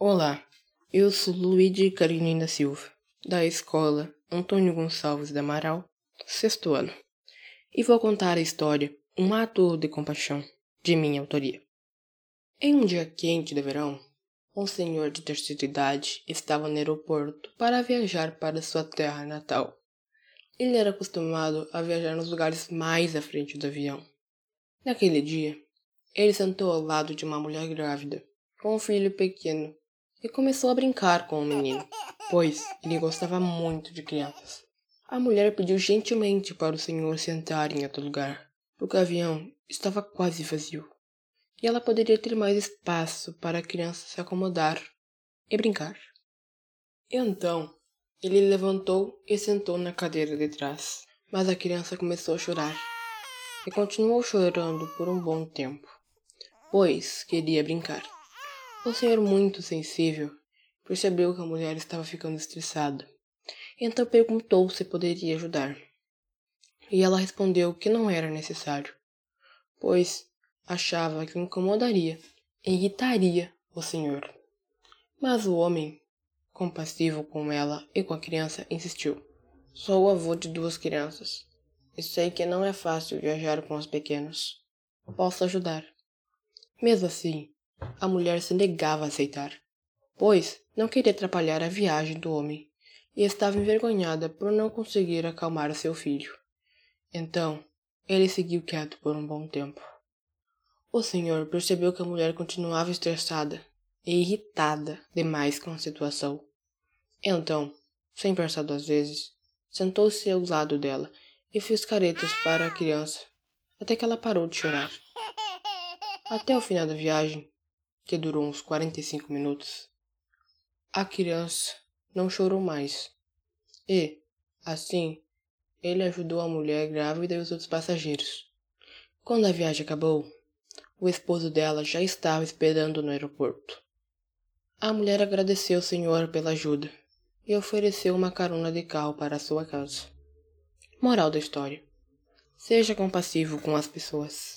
Olá, eu sou Luíde Carolina Silva, da escola Antônio Gonçalves de Amaral, sexto ano, e vou contar a história Um Ato de Compaixão, de minha autoria. Em um dia quente de verão, um senhor de terceira idade estava no aeroporto para viajar para sua terra natal. Ele era acostumado a viajar nos lugares mais à frente do avião. Naquele dia, ele sentou ao lado de uma mulher grávida, com um filho pequeno e começou a brincar com o menino, pois ele gostava muito de crianças. A mulher pediu gentilmente para o senhor sentar em outro lugar, o avião estava quase vazio e ela poderia ter mais espaço para a criança se acomodar e brincar. Então, ele levantou e sentou na cadeira de trás, mas a criança começou a chorar e continuou chorando por um bom tempo, pois queria brincar. O senhor, muito sensível, percebeu que a mulher estava ficando estressada. Então perguntou se poderia ajudar. E ela respondeu que não era necessário, pois achava que incomodaria irritaria o senhor. Mas o homem, compassivo com ela e com a criança, insistiu. Sou o avô de duas crianças e sei que não é fácil viajar com os pequenos. Posso ajudar. Mesmo assim, a mulher se negava a aceitar, pois não queria atrapalhar a viagem do homem e estava envergonhada por não conseguir acalmar seu filho. Então, ele seguiu quieto por um bom tempo. O senhor percebeu que a mulher continuava estressada e irritada demais com a situação. Então, sem pensar duas vezes, sentou-se ao lado dela e fez caretas para a criança até que ela parou de chorar. Até o final da viagem, que durou uns 45 minutos, a criança não chorou mais. E, assim, ele ajudou a mulher grávida e os outros passageiros. Quando a viagem acabou, o esposo dela já estava esperando no aeroporto. A mulher agradeceu ao senhor pela ajuda e ofereceu uma carona de carro para sua casa. Moral da história: seja compassivo com as pessoas.